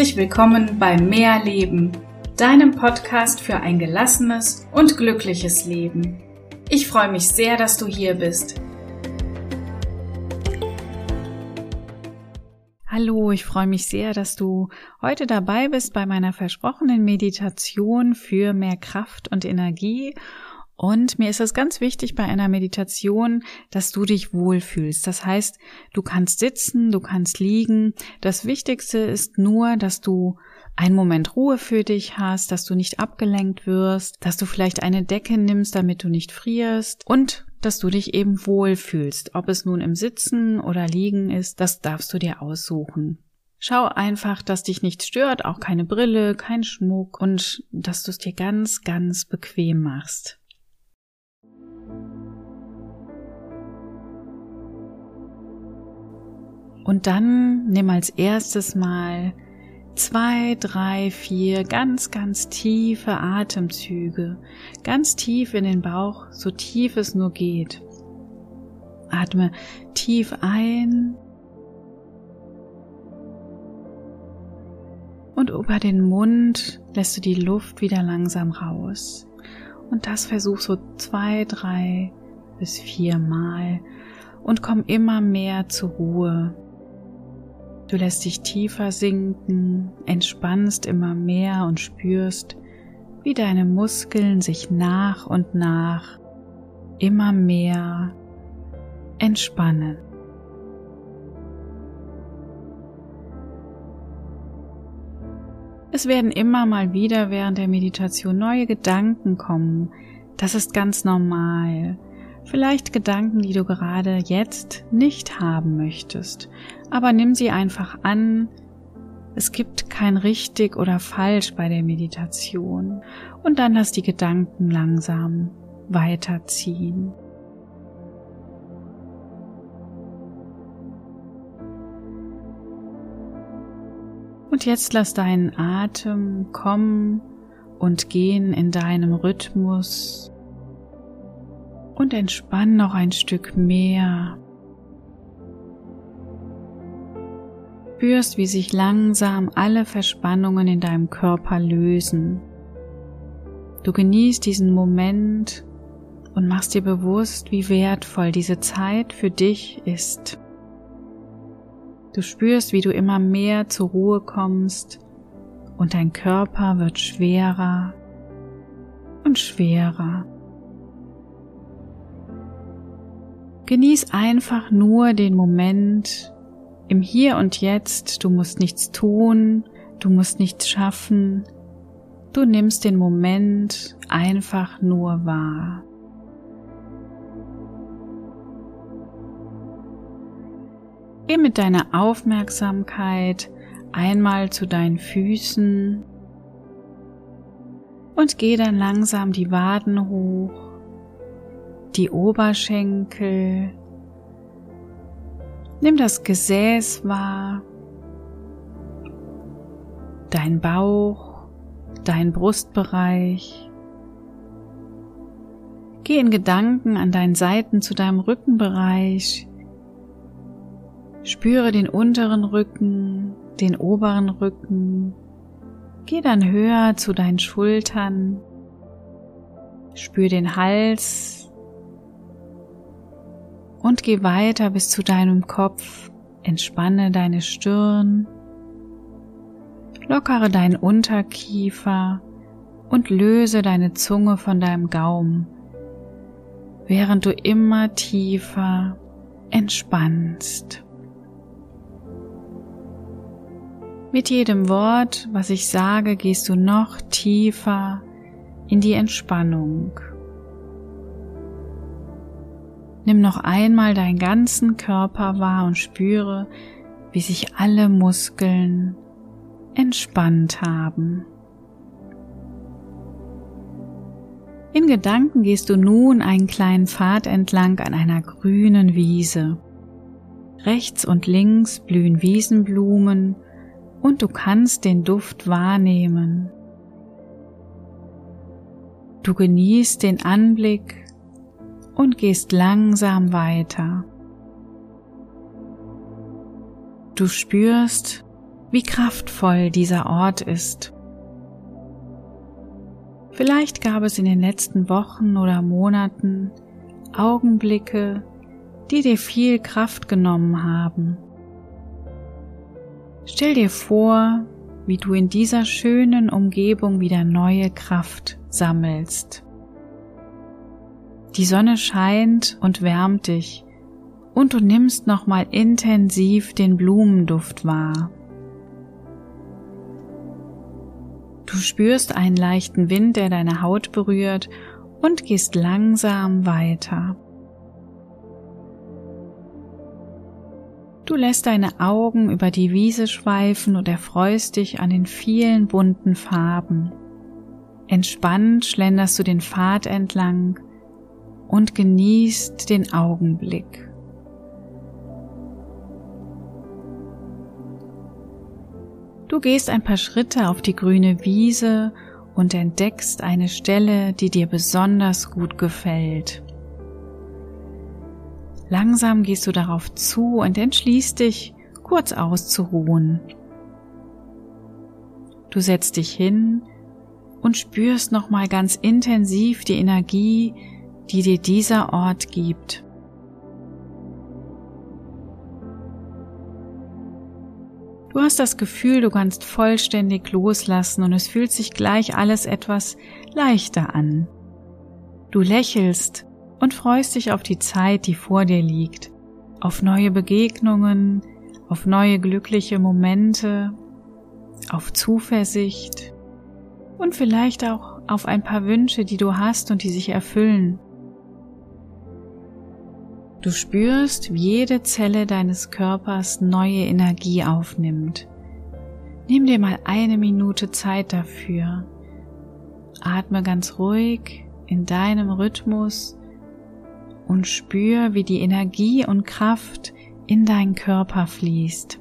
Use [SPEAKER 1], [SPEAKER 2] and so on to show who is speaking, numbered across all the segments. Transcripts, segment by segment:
[SPEAKER 1] Herzlich willkommen bei Mehr Leben, deinem Podcast für ein gelassenes und glückliches Leben. Ich freue mich sehr, dass du hier bist. Hallo, ich freue mich sehr, dass du heute dabei bist bei meiner versprochenen Meditation für mehr Kraft und Energie und mir ist es ganz wichtig bei einer Meditation, dass du dich wohlfühlst. Das heißt, du kannst sitzen, du kannst liegen. Das Wichtigste ist nur, dass du einen Moment Ruhe für dich hast, dass du nicht abgelenkt wirst, dass du vielleicht eine Decke nimmst, damit du nicht frierst und dass du dich eben wohlfühlst. Ob es nun im Sitzen oder Liegen ist, das darfst du dir aussuchen. Schau einfach, dass dich nichts stört, auch keine Brille, kein Schmuck und dass du es dir ganz, ganz bequem machst. Und dann nimm als erstes mal zwei, drei, vier ganz, ganz tiefe Atemzüge, ganz tief in den Bauch, so tief es nur geht. Atme tief ein und über den Mund lässt du die Luft wieder langsam raus. Und das versuch so zwei, drei bis vier Mal und komm immer mehr zur Ruhe. Du lässt dich tiefer sinken, entspannst immer mehr und spürst, wie deine Muskeln sich nach und nach immer mehr entspannen. Es werden immer mal wieder während der Meditation neue Gedanken kommen. Das ist ganz normal. Vielleicht Gedanken, die du gerade jetzt nicht haben möchtest, aber nimm sie einfach an. Es gibt kein richtig oder falsch bei der Meditation und dann lass die Gedanken langsam weiterziehen. Und jetzt lass deinen Atem kommen und gehen in deinem Rhythmus und entspann noch ein Stück mehr. Spürst, wie sich langsam alle Verspannungen in deinem Körper lösen. Du genießt diesen Moment und machst dir bewusst, wie wertvoll diese Zeit für dich ist. Du spürst, wie du immer mehr zur Ruhe kommst und dein Körper wird schwerer und schwerer. Genieß einfach nur den Moment im Hier und Jetzt. Du musst nichts tun, du musst nichts schaffen. Du nimmst den Moment einfach nur wahr. Geh mit deiner Aufmerksamkeit einmal zu deinen Füßen und geh dann langsam die Waden hoch die Oberschenkel. Nimm das Gesäß wahr, dein Bauch, dein Brustbereich. Geh in Gedanken an deinen Seiten zu deinem Rückenbereich. Spüre den unteren Rücken, den oberen Rücken. Geh dann höher zu deinen Schultern. Spür den Hals, und geh weiter bis zu deinem Kopf. Entspanne deine Stirn, lockere deinen Unterkiefer und löse deine Zunge von deinem Gaumen, während du immer tiefer entspannst. Mit jedem Wort, was ich sage, gehst du noch tiefer in die Entspannung. Nimm noch einmal deinen ganzen Körper wahr und spüre, wie sich alle Muskeln entspannt haben. In Gedanken gehst du nun einen kleinen Pfad entlang an einer grünen Wiese. Rechts und links blühen Wiesenblumen und du kannst den Duft wahrnehmen. Du genießt den Anblick und gehst langsam weiter. Du spürst, wie kraftvoll dieser Ort ist. Vielleicht gab es in den letzten Wochen oder Monaten Augenblicke, die dir viel Kraft genommen haben. Stell dir vor, wie du in dieser schönen Umgebung wieder neue Kraft sammelst. Die Sonne scheint und wärmt dich und du nimmst nochmal intensiv den Blumenduft wahr. Du spürst einen leichten Wind, der deine Haut berührt und gehst langsam weiter. Du lässt deine Augen über die Wiese schweifen und erfreust dich an den vielen bunten Farben. Entspannt schlenderst du den Pfad entlang und genießt den Augenblick. Du gehst ein paar Schritte auf die grüne Wiese und entdeckst eine Stelle, die dir besonders gut gefällt. Langsam gehst du darauf zu und entschließt dich, kurz auszuruhen. Du setzt dich hin und spürst nochmal ganz intensiv die Energie, die dir dieser Ort gibt. Du hast das Gefühl, du kannst vollständig loslassen und es fühlt sich gleich alles etwas leichter an. Du lächelst und freust dich auf die Zeit, die vor dir liegt, auf neue Begegnungen, auf neue glückliche Momente, auf Zuversicht und vielleicht auch auf ein paar Wünsche, die du hast und die sich erfüllen. Du spürst, wie jede Zelle deines Körpers neue Energie aufnimmt. Nimm dir mal eine Minute Zeit dafür. Atme ganz ruhig in deinem Rhythmus und spür, wie die Energie und Kraft in deinen Körper fließt.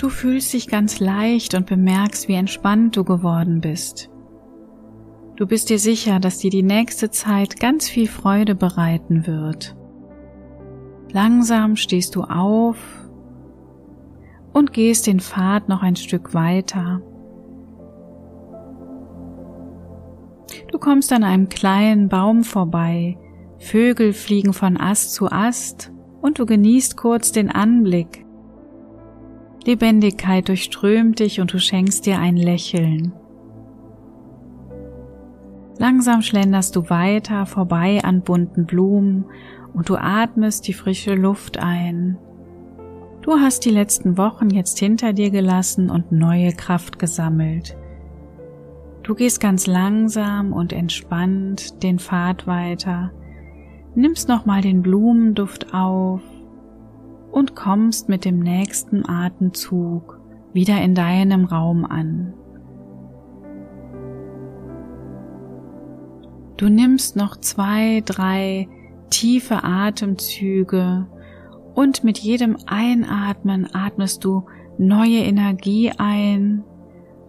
[SPEAKER 1] Du fühlst dich ganz leicht und bemerkst, wie entspannt du geworden bist. Du bist dir sicher, dass dir die nächste Zeit ganz viel Freude bereiten wird. Langsam stehst du auf und gehst den Pfad noch ein Stück weiter. Du kommst an einem kleinen Baum vorbei, Vögel fliegen von Ast zu Ast und du genießt kurz den Anblick, Lebendigkeit durchströmt dich und du schenkst dir ein Lächeln. Langsam schlenderst du weiter vorbei an bunten Blumen und du atmest die frische Luft ein. Du hast die letzten Wochen jetzt hinter dir gelassen und neue Kraft gesammelt. Du gehst ganz langsam und entspannt den Pfad weiter, nimmst nochmal den Blumenduft auf und kommst mit dem nächsten Atemzug wieder in deinem Raum an. Du nimmst noch zwei, drei tiefe Atemzüge und mit jedem Einatmen atmest du neue Energie ein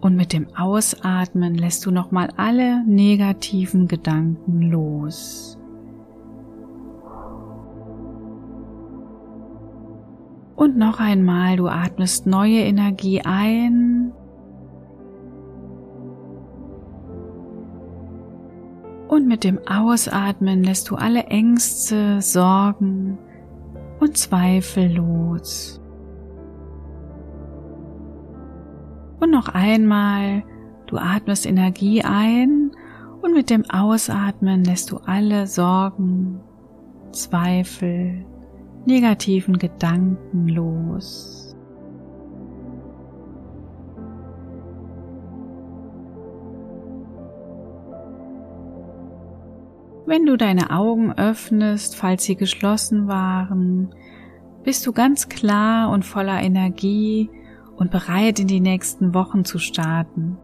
[SPEAKER 1] und mit dem Ausatmen lässt du nochmal alle negativen Gedanken los. Und noch einmal, du atmest neue Energie ein. Und mit dem Ausatmen lässt du alle Ängste, Sorgen und Zweifel los. Und noch einmal, du atmest Energie ein und mit dem Ausatmen lässt du alle Sorgen, Zweifel negativen Gedanken los. Wenn du deine Augen öffnest, falls sie geschlossen waren, bist du ganz klar und voller Energie und bereit, in die nächsten Wochen zu starten.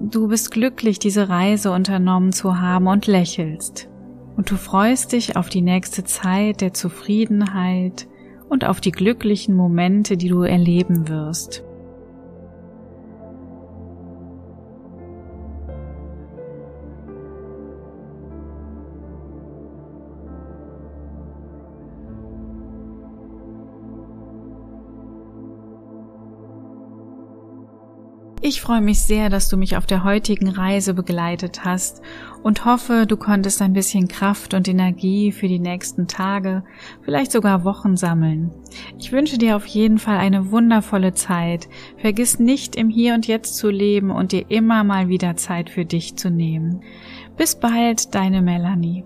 [SPEAKER 1] Du bist glücklich, diese Reise unternommen zu haben und lächelst. Und du freust dich auf die nächste Zeit der Zufriedenheit und auf die glücklichen Momente, die du erleben wirst. Ich freue mich sehr, dass du mich auf der heutigen Reise begleitet hast und hoffe, du konntest ein bisschen Kraft und Energie für die nächsten Tage, vielleicht sogar Wochen sammeln. Ich wünsche dir auf jeden Fall eine wundervolle Zeit. Vergiss nicht, im Hier und Jetzt zu leben und dir immer mal wieder Zeit für dich zu nehmen. Bis bald, deine Melanie.